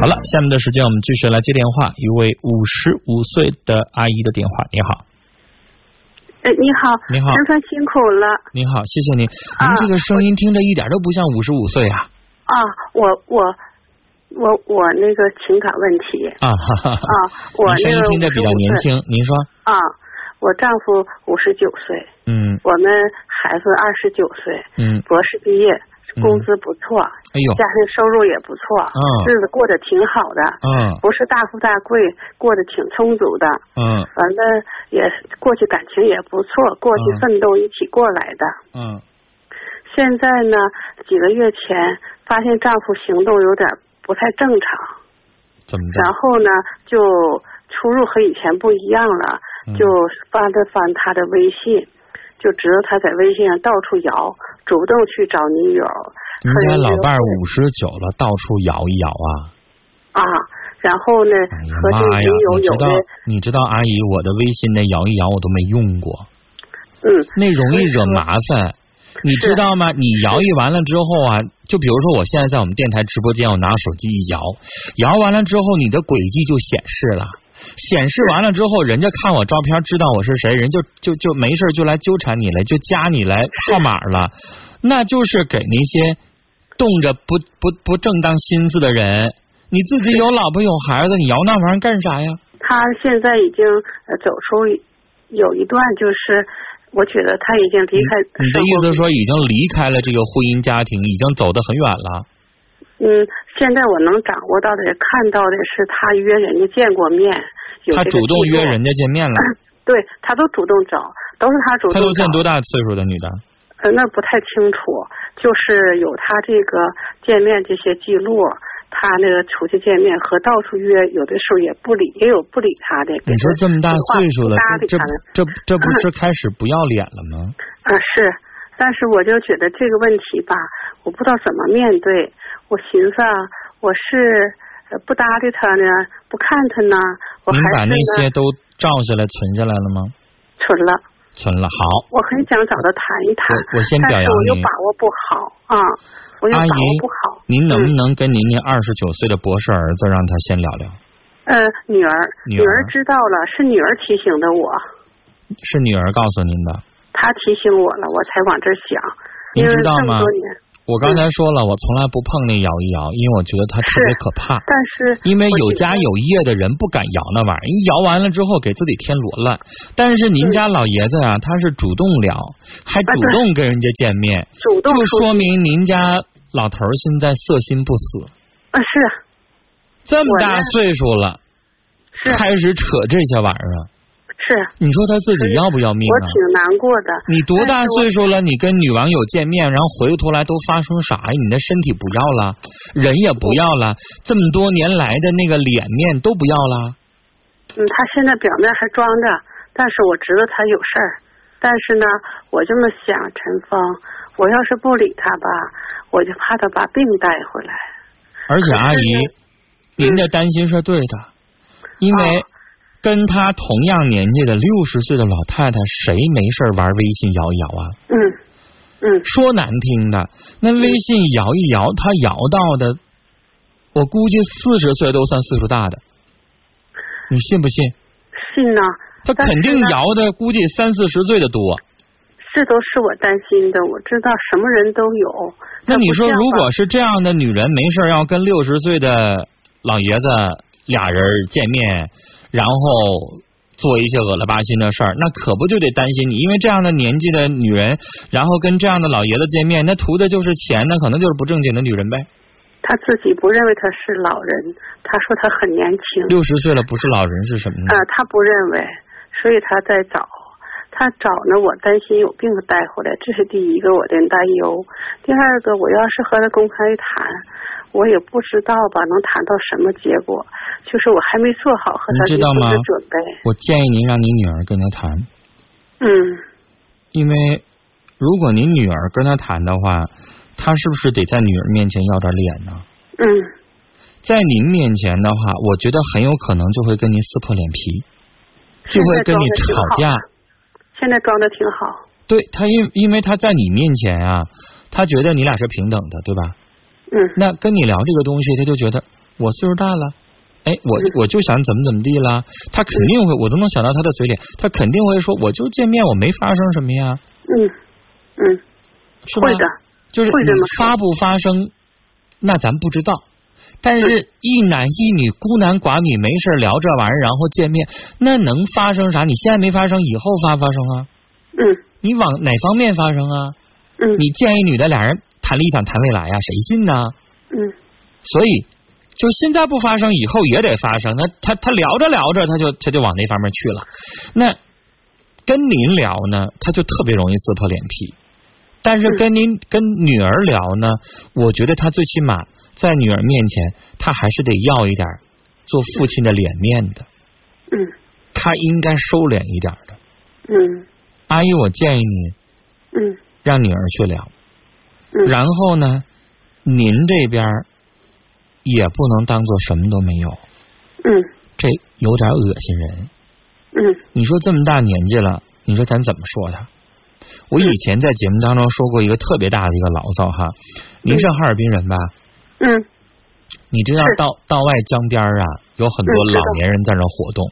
好了，下面的时间我们继续来接电话，一位五十五岁的阿姨的电话。你好，哎，你好，你好真算辛苦了你好，谢谢您。您这个声音听着一点都不像五十五岁啊！啊！我我我我那个情感问题啊哈哈哈。啊，我声音听着比较年轻，您说？啊。我丈夫五十九岁，嗯我们孩子二十九岁，嗯，博士毕业，工资不错，哎呦，家庭收入也不错，嗯。日子过得挺好的，嗯。不是大富大贵，过得挺充足的。嗯。完了也过去感情也不错，过去嗯。奋斗一起过来的。嗯。现在呢，几个月前发现丈夫行动有点不太正常，怎么着？然后呢，就出入和以前不一样了，嗯。就翻了翻他的微信，就知道他在微信上到处摇，主动去找女友。您家老伴儿五十九了，到处摇一摇啊！啊，然后呢，哎呀和这妈呀！女友你知道有的，你知道阿姨，我的微信那摇一摇我都没用过，嗯，那容易惹麻烦。你知道吗？你摇一完了之后啊，就比如说我现在在我们电台直播间，我拿手机一摇，摇完了之后，你的轨迹就显示了。显示完了之后，人家看我照片知道我是谁，人就就就没事就来纠缠你了，就加你来号码了，那就是给那些动着不不不正当心思的人。你自己有老婆有孩子，你摇那玩意儿干啥呀？他现在已经呃走出有一段，就是我觉得他已经离开你的意思说已经离开了这个婚姻家庭，已经走得很远了？嗯，现在我能掌握到的、看到的是，他约人家见过面，有他主动约人家见面了，对他都主动找，都是他主动他都见多大岁数的女的？呃，那不太清楚，就是有他这个见面这些记录，他那个出去见面和到处约，有的时候也不理，也有不理他的。你说这么大岁数了不搭，理这这这不 是开始不要脸了吗？啊、是，但是我就觉得这个问题吧，我不知道怎么面对。我寻思啊，我是呃不搭理他呢，不看他呢，我您把那还是呢些都照下来存下来了吗？存了。存了，好。我很想找他谈一谈，我我先表扬但是我又把握不好啊，我又把握不好。您能不嗯能跟您那二十九岁的博士儿子让他先聊聊？呃，女儿，女儿知道了，是女儿提醒的我，是女儿告诉您的。她提醒我了，我才往这儿想。您知道吗我刚才说了，我从来不碰那摇一摇，因为我觉得它特别可怕。但是因为有家有业的人不敢摇那玩意儿，一摇完了之后给自己添罗乱。但是您家老爷子啊，他是主动聊，还主动跟人家见面，主动就说明您家老头儿现在色心不死，啊是这么大岁数了，是开始扯这些玩意儿啊！是，你说他自己要不要命啊？我挺难过的。你多大岁数了？你跟女网友见面，然后回过头来都发生啥呀？你的身体不要了，人也不要了，这么多年来的那个脸面都不要了。嗯，他现在表面还装着，但是我知道他有事儿。但是呢，我这么想，陈峰，我要是不理他吧，我就怕他把病带回来。而且阿姨，您的担心是对的，因为哦跟他同样年纪的六十岁的老太太，谁没事玩微信摇一摇啊？嗯嗯，说难听的，那微信摇一摇，他摇到的，我估计四十岁都算岁数大的，你信不信？信呢。他肯定摇的，估计三四十岁的多。这都是我担心的，我知道什么人都有。那你说，如果是这样的女人，没事要跟六十岁的老爷子俩人见面，然后做一些恶了巴心的事儿，那可不就得担心你？因为这样的年纪的女人，然后跟这样的老爷子见面，那图的就是钱，那可能就是不正经的女人呗。他自己不认为他是老人，他说他很年轻。六十岁了不是老人是什么呢啊？，他不认为，所以他在找。他找呢，我担心有病带回来，这是第一个我的担忧。第二个，我要是和他公开谈，我也不知道吧，能谈到什么结果。就是我还没做好和他离婚的准备。我建议您让您女儿跟他谈，嗯，因为如果您女儿跟他谈的话，他是不是得在女儿面前要点脸呢？嗯，在您面前的话，我觉得很有可能就会跟您撕破脸皮，就会跟你吵架。现在装的挺好。对他因因为他在你面前啊，他觉得你俩是平等的，对吧？嗯那跟你聊这个东西，他就觉得我岁数大了，哎，我我就想怎么怎么地了，他肯定会，我都能想到他的嘴脸，他肯定会说，我就见面，我没发生什么呀，嗯嗯，是吧？会的，就是会这么说发不发生，那咱不知道。但是，一男一女孤男寡女没事聊这玩意儿，然后见面，那能发生啥？你现在没发生，以后发不发生啊？嗯你往哪方面发生啊？嗯你见一女的，俩人谈理想谈未来呀，谁信呢？嗯所以，就现在不发生，以后也得发生。那他他聊着聊着，他就他就往那方面去了。那跟您聊呢，他就特别容易撕破脸皮。但是跟您跟女儿聊呢，我觉得他最起码在女儿面前，他还是得要一点做父亲的脸面的，嗯他应该收敛一点的。嗯阿姨，我建议你嗯让女儿去聊，嗯，然后呢，您这边也不能当做什么都没有，嗯这有点恶心人。嗯你说这么大年纪了，你说咱怎么说他？我以前在节目当中说过一个特别大的一个牢骚哈，您是哈尔滨人吧？嗯你知道是道道外江边啊，有很多老年人在那活动。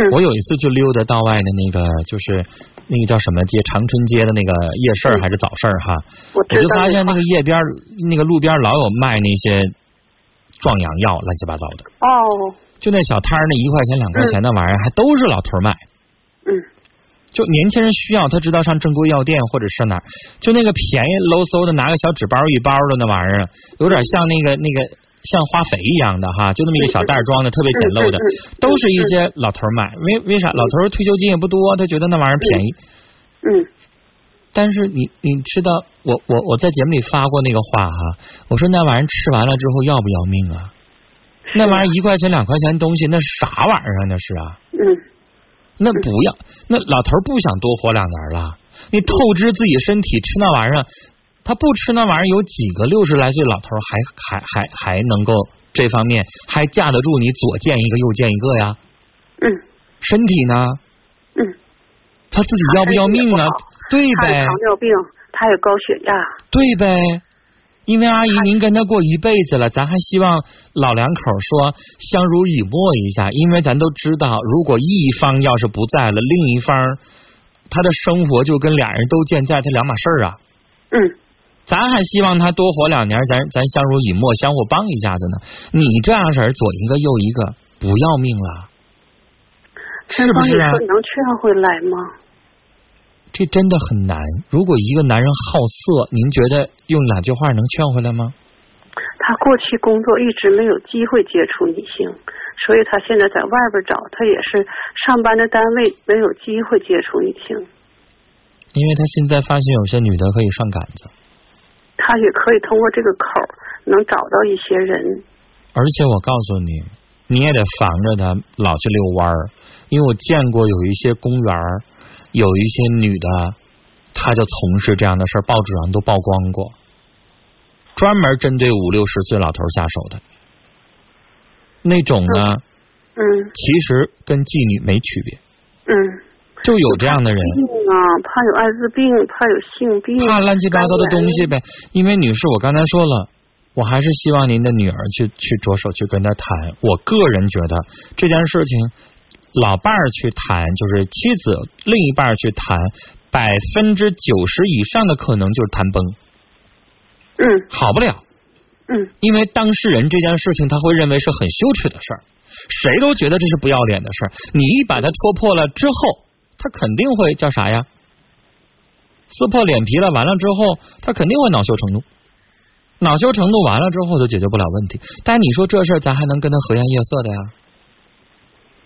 嗯，我有一次去溜达道外的那个，就是那个叫什么街，长春街的那个夜市还是早市哈，我我就发现那个夜边那个路边老有卖那些壮阳药，乱七八糟的。哦，就那小摊儿那一块钱两块钱的玩意儿，还都是老头卖。嗯。就年轻人需要，他知道上正规药店或者是哪儿，就那个便宜喽嗖的，拿个小纸包一包的那玩意儿，有点像那个那个像化肥一样的哈，就那么一个小袋装的，特别简陋的都是一些老头买。为为啥？老头退休金也不多，他觉得那玩意儿便宜。嗯但是你你知道，我我我在节目里发过那个话哈，我说那玩意儿吃完了之后要不要命啊？那玩意儿一块钱两块钱东西，那是啥玩意儿啊？那是啊。嗯那不要，那老头儿不想多活两年了。你透支自己身体吃那玩意儿，他不吃那玩意儿，有几个六十来岁老头儿还还还还能够这方面还架得住你左见一个右见一个呀？嗯身体呢？嗯，他自己要不要命呢？对呗他有，糖尿病，他有高血压，对呗。因为阿姨您跟他过一辈子了，咱还希望老两口说相濡以沫一下，因为咱都知道，如果一方要是不在了，另一方他的生活就跟俩人都健在，他两码事儿啊。嗯咱还希望他多活两年，咱咱相濡以沫，相互帮一下子呢。你这样式儿左一个右一个，不要命了，是不是啊能劝回来吗？这真的很难。如果一个男人好色，您觉得用两句话能劝回来吗？他过去工作一直没有机会接触女性，所以他现在在外边找，他也是上班的单位没有机会接触女性，因为他现在发现有些女的可以上杆子，他也可以通过这个口能找到一些人。而且我告诉你，你也得防着他老去遛弯儿，因为我见过有一些公园儿有一些女的，她就从事这样的事儿，报纸上都曝光过，专门针对五六十岁老头下手的。那种呢，嗯。其实跟妓女没区别，嗯，就有这样的人。病啊，怕有艾滋病，怕有性病，怕乱七八糟的东西呗。因为女士，我刚才说了，我还是希望您的女儿去去着手去跟他谈。我个人觉得这件事情，老伴儿去谈，就是妻子另一半去谈，百分之九十以上的可能就是谈崩，嗯好不了。嗯因为当事人这件事情，他会认为是很羞耻的事儿，谁都觉得这是不要脸的事儿。你一把他戳破了之后，他肯定会叫啥呀？撕破脸皮了，完了之后，他肯定会恼羞成怒。恼羞成怒完了之后，就解决不了问题。但你说这事儿，咱还能跟他和颜悦色的呀？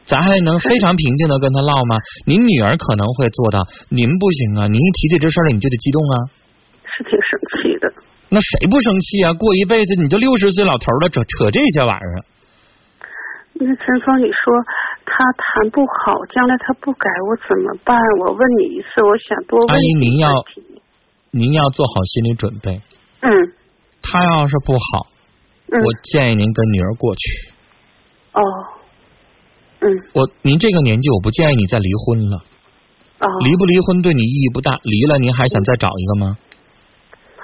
咱还能非常平静的跟他唠吗？您女儿可能会做到，您不行啊！您一提起这事儿来，你就得激动啊。是挺生气的。那谁不生气啊？过一辈子你就六十岁老头了，扯扯这些玩意儿。那陈峰，你说他谈不好，将来他不改，我怎么办？我问你一次，我想多问阿姨您要您要做好心理准备。嗯他要是不好，嗯我建议您跟女儿过去。哦嗯我您这个年纪，我不建议你再离婚了。哦离不离婚对你意义不大，离了您还想再找一个吗？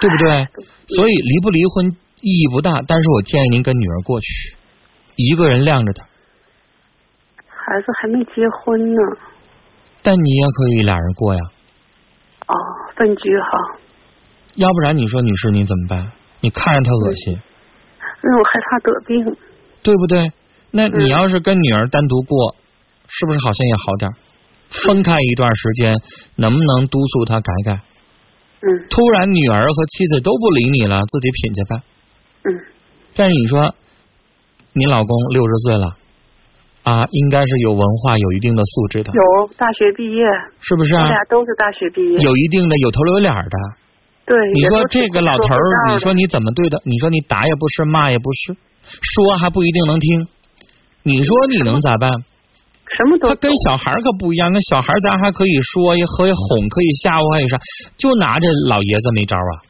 对不对？所以离不离婚意义不大，但是我建议您跟女儿过去。一个人晾着他。孩子还没结婚呢。但你也可以俩人过呀。哦，分居哈。要不然你说女士你怎么办？你看着他恶心。因为我害怕得病。对不对？那你要是跟女儿单独过，是不是好像也好点？分开一段时间，能不能督促他改改？嗯。突然女儿和妻子都不理你了，自己品去吧。嗯。但是你说，你老公六十岁了。啊，应该是有文化、有一定的素质的。有大学毕业，是不是啊？我俩都是大学毕业。有一定的有头有脸的。对。你说这个老头儿，你说你怎么对的？你说你打也不是，骂也不是，说还不一定能听。你说你能咋办？什么都。他跟小孩可不一样，跟小孩咱还可以说，也可以哄，可以吓唬，还有啥？就拿这老爷子没招啊。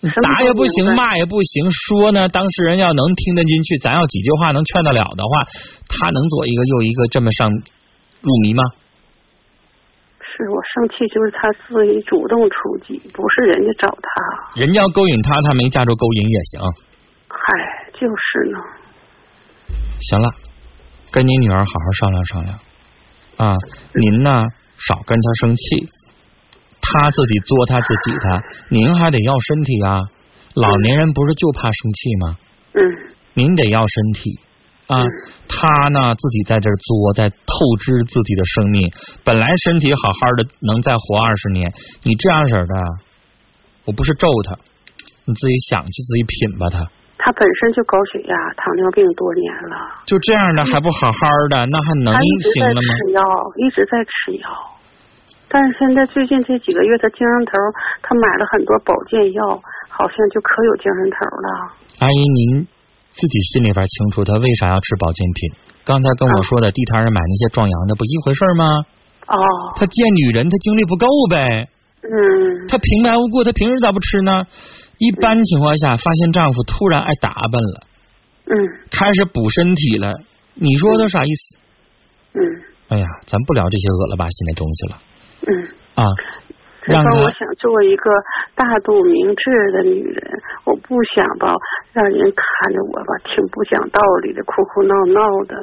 打也不行，骂也不行，说呢，当事人要能听得进去，咱要几句话能劝得了的话，他能做一个又一个这么上入迷吗？是我生气，就是他自己主动出击，不是人家找他。人家要勾引他，他没架住勾引也行。嗨，就是呢。行了，跟你女儿好好商量商量啊，您呢少跟他生气。他自己作他自己的，您还得要身体啊！老年人不是就怕生气吗？嗯。您得要身体啊！他呢自己在这作，在透支自己的生命。本来身体好好的，能再活二十年。你这样式的，我不是咒他，你自己想去自己品吧。他他本身就高血压、糖尿病多年了，就这样的还不好好的，那还能行了吗？吃药，一直在吃药。但是现在最近这几个月，他精神头，他买了很多保健药，好像就可有精神头了。阿姨，您自己心里边清楚，他为啥要吃保健品？刚才跟我说的地摊上买那些壮阳的，不一回事吗？哦。他见女人，他精力不够呗。嗯。他平白无故，他平时咋不吃呢？一般情况下，发现丈夫突然爱打扮了，嗯，开始补身体了，你说他啥意思？嗯。哎呀，咱不聊这些恶了吧心的东西了。嗯啊，让他我想做一个大度明智的女人，我不想吧让人看着我吧挺不讲道理的，哭哭闹闹的，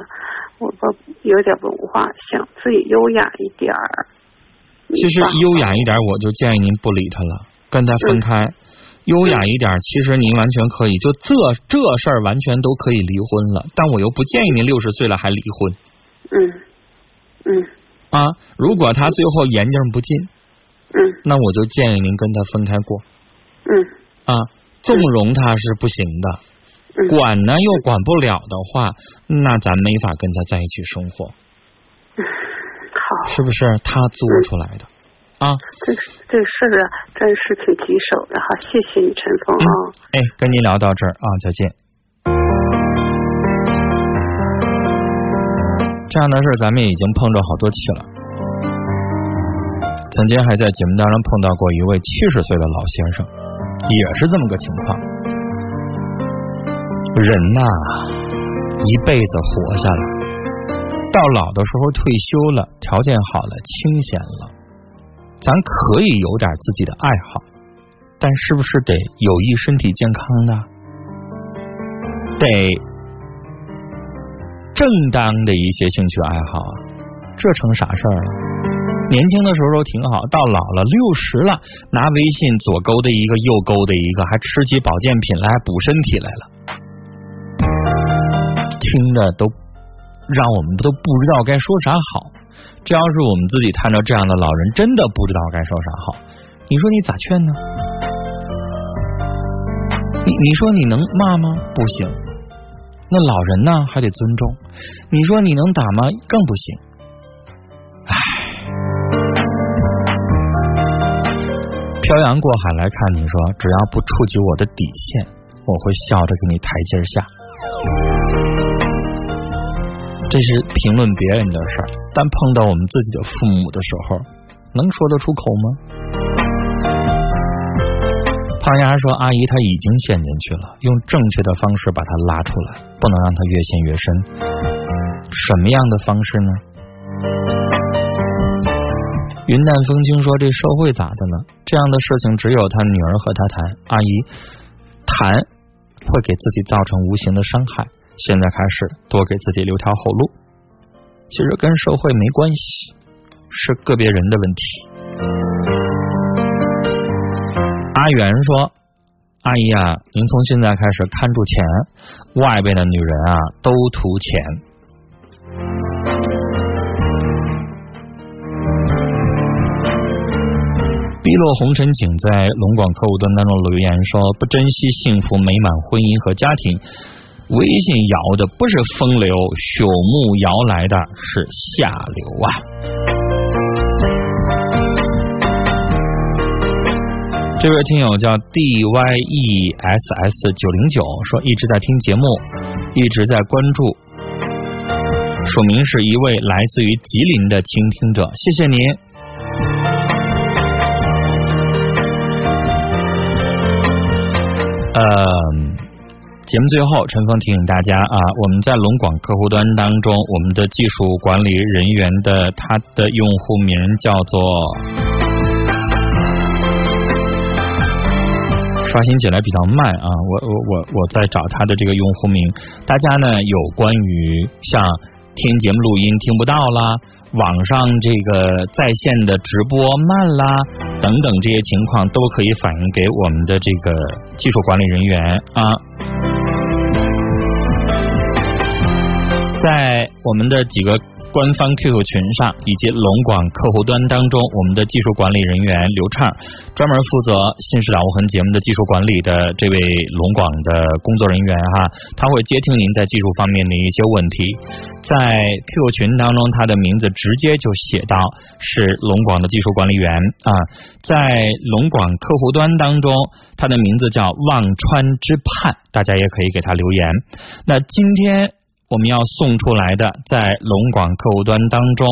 我吧有点文化，想自己优雅一点儿。其实优雅一点，我就建议您不理他了，跟他分开。优雅一点，其实您完全可以，就这这事儿完全都可以离婚了。但我又不建议您六十岁了还离婚。嗯嗯。啊，如果他最后言境不进，嗯，那我就建议您跟他分开过。嗯，啊，纵容他是不行的，管呢又管不了的话，那咱没法跟他在一起生活。好，是不是他做出来的？啊，这这事儿啊，真是挺棘手的哈。谢谢你，陈峰啊。哎，跟您聊到这儿啊，再见。这样的事咱们已经碰着好多起了，曾经还在节目当中碰到过一位七十岁的老先生，也是这么个情况。人呐，一辈子活下来，到老的时候退休了，条件好了，清闲了，咱可以有点自己的爱好，但是不是得有益身体健康呢？得。正当的一些兴趣爱好啊，这成啥事儿了？年轻的时候都挺好，到老了六十了，拿微信左勾的一个，右勾的一个，还吃起保健品来补身体来了，听着都让我们都不知道该说啥好。这要是我们自己看着这样的老人，真的不知道该说啥好。你说你咋劝呢？你你说你能骂吗？不行。那老人呢还得尊重，你说你能打吗？更不行。唉，漂洋过海来看，你说只要不触及我的底线，我会笑着给你台阶下。这是评论别人的事儿，但碰到我们自己的父母的时候，能说得出口吗？胖丫说：“阿姨，她已经陷进去了，用正确的方式把她拉出来，不能让她越陷越深。什么样的方式呢？”云淡风轻说：“这社会咋的呢？这样的事情只有他女儿和他谈。阿姨谈会给自己造成无形的伤害，现在开始多给自己留条后路。其实跟社会没关系，是个别人的问题。阿元说：“阿姨啊，您从现在开始看住钱，外边的女人啊都图钱。”碧落红尘，请在龙广客户端当中留言说：“不珍惜幸福美满婚姻和家庭，微信摇的不是风流，朽木摇来的是下流啊！”这位听友叫 D Y E S S 九零九，说一直在听节目，一直在关注，署名是一位来自于吉林的倾听者，谢谢您。呃，节目最后，陈峰提醒大家啊，我们在龙广客户端当中，我们的技术管理人员的他的用户名叫做，刷新起来比较慢啊，我我我我在找他的这个用户名，大家呢有关于像听节目录音听不到啦。网上这个在线的直播慢啦，等等这些情况都可以反映给我们的这个技术管理人员啊，在我们的几个。官方 QQ 群上以及龙广客户端当中，我们的技术管理人员刘畅专门负责《新事了无痕》节目的技术管理的这位龙广的工作人员哈，他会接听您在技术方面的一些问题。在 QQ 群当中，他的名字直接就写到是龙广的技术管理员啊。在龙广客户端当中，他的名字叫忘川之畔，大家也可以给他留言。那今天。我们要送出来的，在龙广客户端当中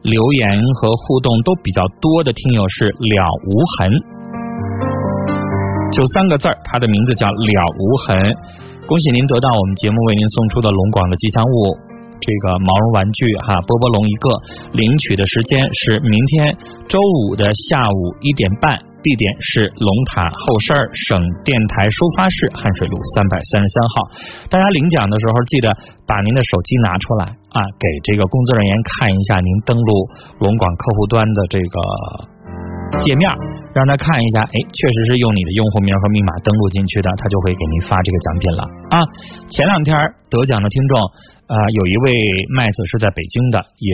留言和互动都比较多的听友是了无痕，就三个字儿，他的名字叫了无痕。恭喜您得到我们节目为您送出的龙广的吉祥物，这个毛绒玩具哈波波龙一个。领取的时间是明天周五的下午一点半。地点是龙塔后身省电台收发室，汉水路三百三十三号。大家领奖的时候，记得把您的手机拿出来啊，给这个工作人员看一下您登录龙广客户端的这个界面，让他看一下，哎，确实是用你的用户名和密码登录进去的，他就会给您发这个奖品了啊。前两天得奖的听众啊，有一位麦子是在北京的，也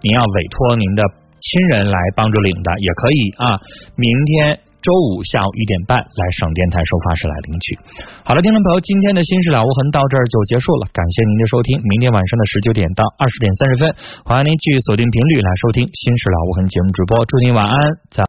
您要委托您的。亲人来帮助领的也可以啊，明天周五下午一点半来省电台收发室来领取。好了，听众朋友，今天的新事老无痕到这儿就结束了，感谢您的收听。明天晚上的十九点到二十点三十分，欢迎您继续锁定频率来收听新事老无痕节目直播。祝您晚安，再。